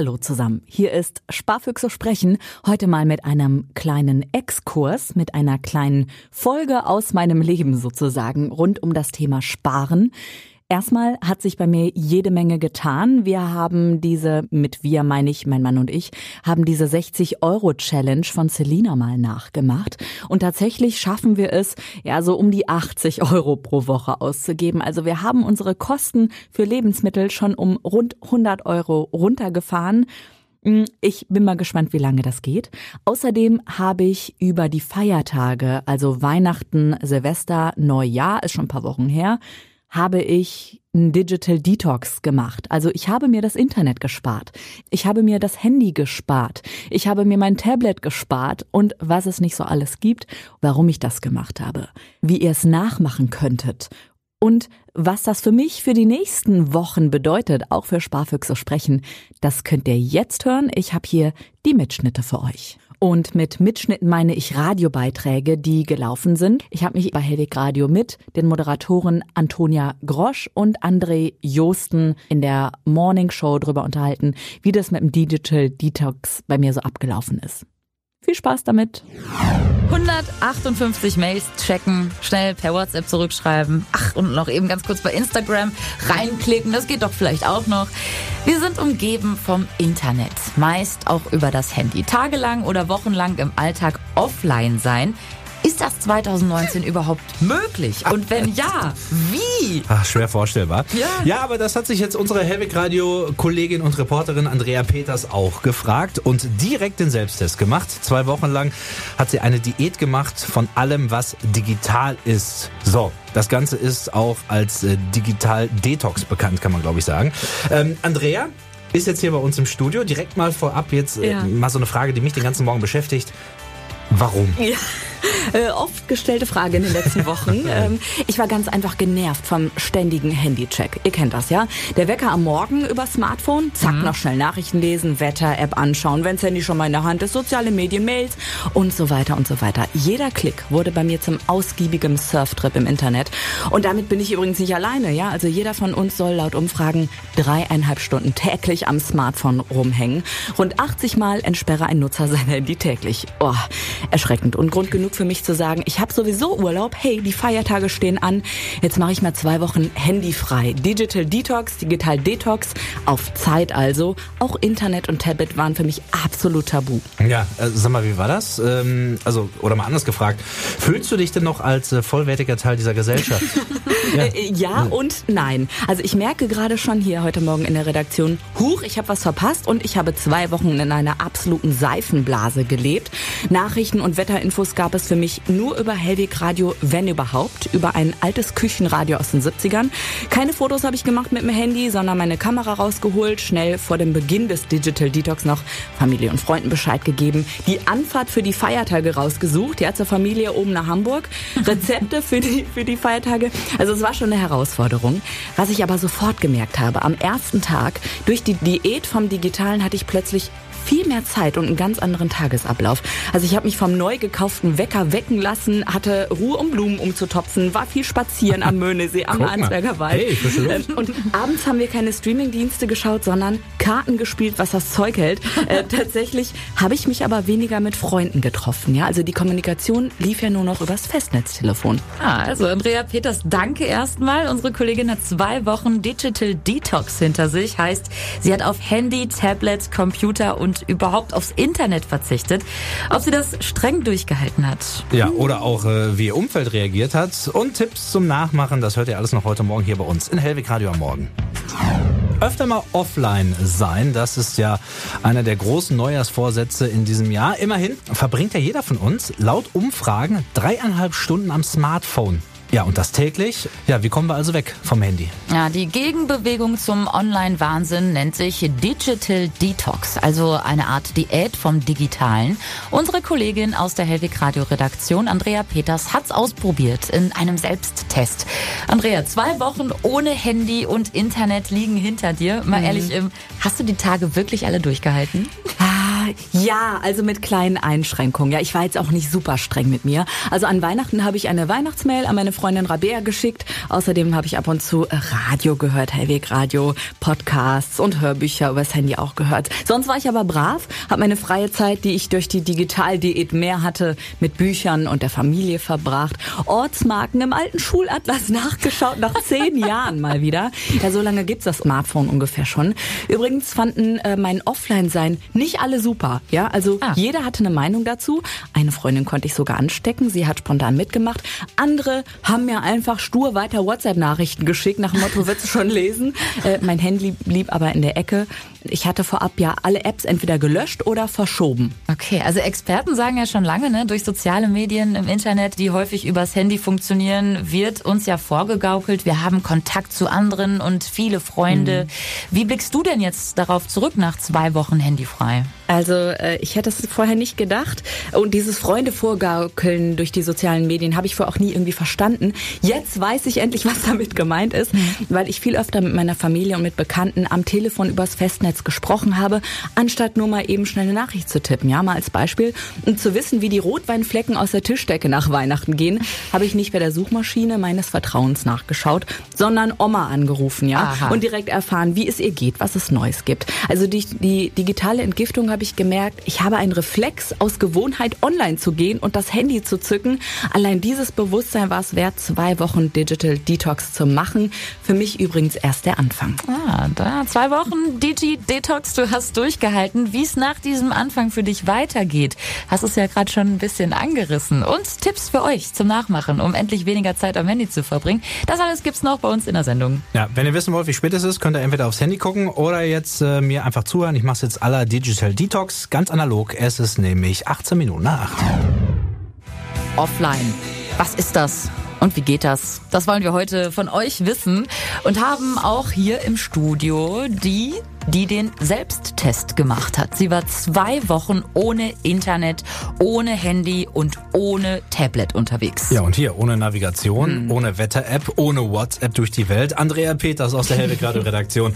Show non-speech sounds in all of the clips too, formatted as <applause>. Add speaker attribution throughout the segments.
Speaker 1: Hallo zusammen, hier ist Sparfüchse sprechen, heute mal mit einem kleinen Exkurs, mit einer kleinen Folge aus meinem Leben sozusagen rund um das Thema Sparen. Erstmal hat sich bei mir jede Menge getan. Wir haben diese, mit wir meine ich, mein Mann und ich, haben diese 60-Euro-Challenge von Selina mal nachgemacht. Und tatsächlich schaffen wir es, ja, so um die 80 Euro pro Woche auszugeben. Also wir haben unsere Kosten für Lebensmittel schon um rund 100 Euro runtergefahren. Hm, ich bin mal gespannt, wie lange das geht. Außerdem habe ich über die Feiertage, also Weihnachten, Silvester, Neujahr, ist schon ein paar Wochen her, habe ich ein Digital Detox gemacht. Also ich habe mir das Internet gespart. Ich habe mir das Handy gespart. Ich habe mir mein Tablet gespart und was es nicht so alles gibt, warum ich das gemacht habe, wie ihr es nachmachen könntet und was das für mich für die nächsten Wochen bedeutet, auch für Sparfüchse sprechen, das könnt ihr jetzt hören. Ich habe hier die Mitschnitte für euch. Und mit Mitschnitten meine ich Radiobeiträge, die gelaufen sind. Ich habe mich bei Helwig Radio mit den Moderatoren Antonia Grosch und André Josten in der Morning Show drüber unterhalten, wie das mit dem Digital Detox bei mir so abgelaufen ist. Viel Spaß damit.
Speaker 2: 158 Mails checken, schnell per WhatsApp zurückschreiben. Ach, und noch eben ganz kurz bei Instagram reinklicken. Das geht doch vielleicht auch noch. Wir sind umgeben vom Internet. Meist auch über das Handy. Tagelang oder wochenlang im Alltag offline sein ist das 2019 überhaupt möglich? Und wenn ja, wie?
Speaker 3: Ach, schwer vorstellbar.
Speaker 2: Ja.
Speaker 3: ja, aber das hat sich jetzt unsere Helwig Radio Kollegin und Reporterin Andrea Peters auch gefragt und direkt den Selbsttest gemacht. Zwei Wochen lang hat sie eine Diät gemacht von allem, was digital ist. So, das Ganze ist auch als äh, Digital Detox bekannt, kann man glaube ich sagen. Ähm, Andrea, ist jetzt hier bei uns im Studio. Direkt mal vorab jetzt äh,
Speaker 1: Ja.
Speaker 3: mal so eine Frage, die mich den ganzen Morgen beschäftigt. Warum?
Speaker 1: Ja. <laughs> Äh, oft gestellte Frage in den letzten Wochen. <laughs> ähm, ich war ganz einfach genervt vom ständigen Handycheck. Ihr kennt das, ja? Der Wecker am Morgen über Smartphone, zack, noch schnell Nachrichten lesen, Wetter-App anschauen, wenn's Handy schon mal in der Hand ist, soziale Medien, Mails und so weiter und so weiter. Jeder Klick wurde bei mir zum ausgiebigen Surftrip im Internet. Und damit bin ich übrigens nicht alleine, ja? Also jeder von uns soll laut Umfragen dreieinhalb Stunden täglich am Smartphone rumhängen. Rund 80 Mal entsperre ein Nutzer sein Handy täglich. Oh, erschreckend und Grund genug für mich zu sagen, ich habe sowieso Urlaub, hey, die Feiertage stehen an, jetzt mache ich mal zwei Wochen handyfrei. Digital Detox, Digital Detox, auf Zeit also. Auch Internet und Tablet waren für mich absolut tabu.
Speaker 3: Ja, äh, sag mal, wie war das? Ähm, also, oder mal anders gefragt, fühlst du dich denn noch als äh, vollwertiger Teil dieser Gesellschaft? <laughs> ja.
Speaker 1: Äh, ja und nein. Also ich merke gerade schon hier heute Morgen in der Redaktion, huch, ich habe was verpasst und ich habe zwei Wochen in einer absoluten Seifenblase gelebt. Nachrichten und Wetterinfos gab es für mich nur über Hellweg Radio, wenn überhaupt, über ein altes Küchenradio aus den 70ern. Keine Fotos habe ich gemacht mit dem Handy, sondern meine Kamera rausgeholt, schnell vor dem Beginn des Digital Detox noch Familie und Freunden Bescheid gegeben, die Anfahrt für die Feiertage rausgesucht, ja, zur Familie oben nach Hamburg, <laughs> Rezepte für die, für die Feiertage. Also es war schon eine Herausforderung. Was ich aber sofort gemerkt habe, am ersten Tag, durch die Diät vom Digitalen hatte ich plötzlich viel mehr Zeit und einen ganz anderen Tagesablauf. Also ich habe mich vom neu gekauften Wecker wecken lassen, hatte Ruhe, um Blumen umzutopfen, war viel spazieren am <laughs> Möhnesee, am. Arnsberger Wald.
Speaker 3: Hey.
Speaker 1: Ähm, Und abends haben wir keine Streamingdienste geschaut, sondern Karten gespielt, was das Zeug hält. Äh, <laughs> tatsächlich habe ich mich aber weniger mit Freunden getroffen. Ja, also die Kommunikation lief ja nur noch übers Festnetztelefon.
Speaker 2: Ah, also Andrea Peters, danke erstmal. Unsere Kollegin hat zwei Wochen Digital Detox hinter sich. Heißt, sie hat auf Handy, Tablet, Computer und überhaupt aufs Internet verzichtet. Ob sie das streng durchgehalten hat.
Speaker 3: ja, oder auch äh, wie ihr Umfeld reagiert hat und Tipps zum Nachmachen, das hört ihr alles noch heute Morgen hier bei uns in Hellwig Radio am Morgen. Öfter mal offline sein, das ist ja einer der großen Neujahrsvorsätze in diesem Jahr. Immerhin verbringt ja jeder von uns laut Umfragen dreieinhalb Stunden am Smartphone. Ja, und das täglich. Ja, wie kommen wir also weg vom Handy?
Speaker 2: Ja, die Gegenbewegung zum Online-Wahnsinn nennt sich Digital Detox, also eine Art Diät vom Digitalen. Unsere Kollegin aus der Hellwig Radio Redaktion, Andrea Peters, hat's ausprobiert in einem Selbsttest. Andrea, zwei Wochen ohne Handy und Internet liegen hinter dir. Mal ehrlich, ähm, hast du die Tage wirklich alle durchgehalten?
Speaker 1: Ah, ja, also mit kleinen Einschränkungen. Ja, ich war jetzt auch nicht super streng mit mir. Also an Weihnachten habe ich eine Weihnachtsmail an meine Freundin Rabea geschickt. Außerdem habe ich ab und zu Radio gehört, Hellweg Radio, Podcasts und Hörbücher übers Handy auch gehört. Sonst war ich aber brav, habe meine freie Zeit, die ich durch die Digitaldiät mehr hatte, mit Büchern und der Familie verbracht. Ortsmarken im alten Schulatlas <laughs> nachgeschaut, nach zehn Jahren mal wieder. Ja, so lange gibt's das Smartphone ungefähr schon. Übrigens fanden äh, mein Offline-Sein nicht alle super. Ja, also ah. jeder hatte eine Meinung dazu. Eine Freundin konnte ich sogar anstecken. Sie hat spontan mitgemacht. Andere haben mir einfach stur weiter WhatsApp-Nachrichten geschickt nach dem Motto, wird du schon lesen? Äh, mein Handy blieb aber in der Ecke. Ich hatte vorab ja alle Apps entweder gelöscht oder verschoben.
Speaker 2: Okay, also Experten sagen ja schon lange, ne, durch soziale Medien im Internet, die häufig übers Handy funktionieren, wird uns ja vorgegaukelt, wir haben Kontakt zu anderen und viele Freunde. Mhm. Wie blickst du denn jetzt darauf zurück nach zwei Wochen handyfrei?
Speaker 1: Also äh, ich hätte es vorher nicht gedacht. Und dieses Freunde vorgaukeln durch die sozialen Medien habe ich vorher auch nie irgendwie verstanden. Jetzt weiß ich endlich, <laughs> was damit gemeint ist, mhm. weil ich viel öfter mit meiner Familie und mit Bekannten am Telefon übers Festnetz gesprochen habe, anstatt nur mal eben schnell eine Nachricht zu tippen. Ja, mal als Beispiel. Und zu wissen, wie die Rotweinflecken aus der Tischdecke nach Weihnachten gehen, <laughs> habe ich nicht bei der Suchmaschine meines Vertrauens nachgeschaut, sondern Oma angerufen, ja, Aha. und direkt erfahren, wie es ihr geht, was es Neues gibt. Also die, die digitale Entgiftung habe ich gemerkt, ich habe einen Reflex aus Gewohnheit online zu gehen und das Handy zu zücken. Allein dieses Bewusstsein war es wert, zwei Wochen Digital Detox zu machen. Für mich übrigens erst der Anfang.
Speaker 2: Ah, da zwei Wochen Digi Detox, du hast durchgehalten. Wie es nach diesem Anfang für dich weitergeht, hast es ja gerade schon ein bisschen angerissen. Und Tipps für euch zum Nachmachen, um endlich weniger Zeit am Handy zu verbringen. Das alles gibt's noch bei uns in der Sendung.
Speaker 3: Ja, wenn ihr wissen wollt, wie spät es ist, könnt ihr entweder aufs Handy gucken oder jetzt äh, mir einfach zuhören. Ich mache es jetzt aller Digital Detox. Detox ganz analog. Es ist nämlich 18 Minuten nach 8.
Speaker 2: Offline. Was ist das? Und wie geht das? Das wollen wir heute von euch wissen und haben auch hier im Studio die die den Selbsttest gemacht hat. Sie war zwei Wochen ohne Internet, ohne Handy und ohne Tablet unterwegs.
Speaker 3: Ja, und hier ohne Navigation, hm. ohne Wetter-App, ohne WhatsApp durch die Welt. Andrea Peters aus der Helwig <laughs> Radio Redaktion.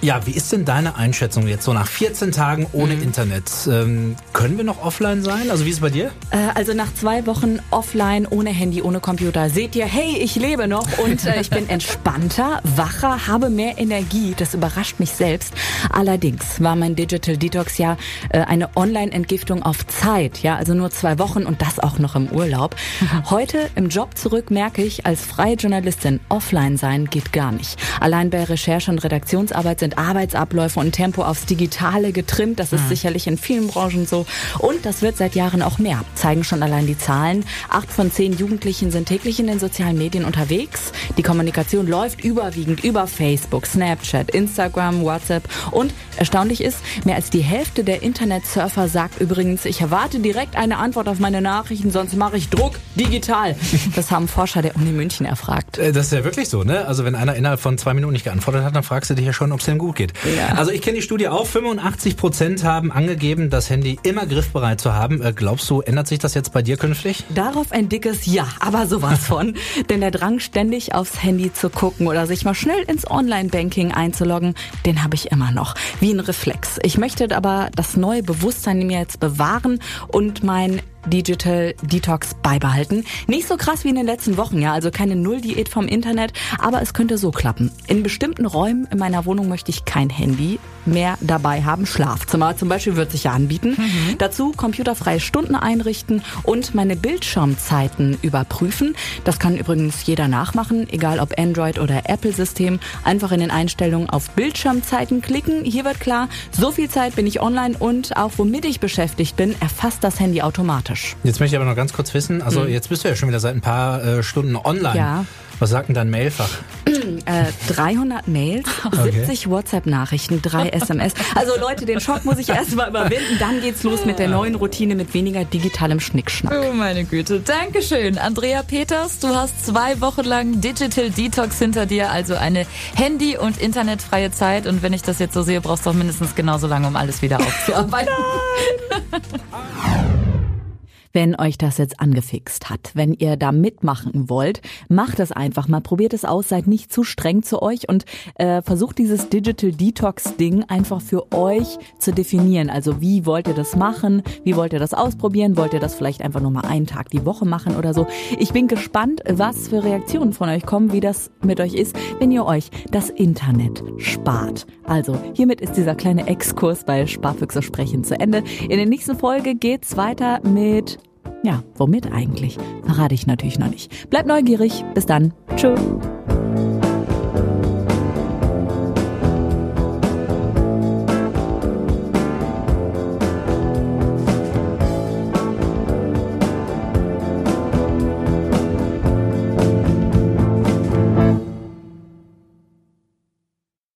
Speaker 3: Ja, wie ist denn deine Einschätzung jetzt so nach 14 Tagen ohne hm. Internet? Ähm, können wir noch offline sein? Also wie ist es bei dir?
Speaker 1: Äh, also nach zwei Wochen offline, ohne Handy, ohne Computer, seht ihr, hey, ich lebe noch und äh, ich bin <laughs> entspannter, wacher, habe mehr Energie. Das überrascht mich selbst. Allerdings war mein Digital Detox ja äh, eine Online-Entgiftung auf Zeit, ja, also nur zwei Wochen und das auch noch im Urlaub. <laughs> Heute im Job zurück merke ich, als freie Journalistin offline sein geht gar nicht. Allein bei Recherche und Redaktionsarbeit sind Arbeitsabläufe und Tempo aufs Digitale getrimmt. Das ist mhm. sicherlich in vielen Branchen so. Und das wird seit Jahren auch mehr. Zeigen schon allein die Zahlen. Acht von zehn Jugendlichen sind täglich in den sozialen Medien unterwegs. Die Kommunikation läuft überwiegend über Facebook, Snapchat, Instagram, WhatsApp und erstaunlich ist, mehr als die Hälfte der Internetsurfer sagt übrigens, ich erwarte direkt eine Antwort auf meine Nachrichten, sonst mache ich Druck digital. <laughs> Das haben Forscher der Uni München erfragt.
Speaker 3: Äh, das ist ja wirklich so, ne? Also wenn einer innerhalb von zwei Minuten nicht geantwortet hat, dann fragst du dich ja schon, ob es denn gut geht. Ja. Also ich kenne die Studie auch. 85 Prozent haben angegeben, das Handy immer griffbereit zu haben. Äh, glaubst du, ändert sich das jetzt bei dir künftig?
Speaker 1: Darauf ein dickes Ja, aber sowas von. <laughs> Denn der Drang, ständig aufs Handy zu gucken oder sich mal schnell ins Online-Banking einzuloggen, den habe ich immer noch. Wie ein Reflex. Ich möchte aber das neue Bewusstsein in mir jetzt bewahren und mein Digital Detox beibehalten. Nicht so krass wie in den letzten Wochen, ja, also keine Null-Diät vom Internet, aber es könnte so klappen. In bestimmten Räumen in meiner Wohnung möchte ich kein Handy mehr dabei haben. Schlafzimmer zum Beispiel wird sich ja anbieten. Mhm. Dazu computerfreie Stunden einrichten und meine Bildschirmzeiten überprüfen. Das kann übrigens jeder nachmachen, egal ob Android oder Apple-System. Einfach in den Einstellungen auf Bildschirmzeiten klicken. Hier wird klar, so viel Zeit bin ich online und auch womit ich beschäftigt bin, erfasst das Handy automatisch automatisch.
Speaker 3: Jetzt möchte ich aber noch ganz kurz wissen, also mhm. jetzt bist du ja schon wieder seit ein paar äh, Stunden online. Ja. Was sagt denn dein Mailfach? <clears throat>
Speaker 1: Äh, 300 Mails, <laughs> okay. 70 WhatsApp-Nachrichten, drei <laughs> SMS. Also Leute, den Schock muss ich <laughs> erstmal überwinden. Dann geht's los mit der neuen Routine mit weniger digitalem Schnickschnack.
Speaker 2: Oh meine Güte. Dankeschön. Andrea Peters, du hast zwei Wochen lang Digital Detox hinter dir, also eine Handy- und internetfreie Zeit. Und wenn ich das jetzt so sehe, brauchst du auch mindestens genauso lange, um alles wieder aufzuarbeiten.
Speaker 1: Wenn euch das jetzt angefixt hat, wenn ihr da mitmachen wollt, macht es einfach mal, probiert es aus, seid nicht zu streng zu euch und äh, versucht dieses Digital Detox Ding einfach für euch zu definieren. Also wie wollt ihr das machen? Wie wollt ihr das ausprobieren? Wollt ihr das vielleicht einfach nur mal einen Tag die Woche machen oder so? Ich bin gespannt, was für Reaktionen von euch kommen, wie das mit euch ist, wenn ihr euch das Internet spart. Also hiermit ist dieser kleine Exkurs bei Sparfüchse sprechen zu Ende. In der nächsten Folge geht's weiter mit ja, womit eigentlich? Verrate ich natürlich noch nicht. Bleibt neugierig. Bis dann. Tschüss.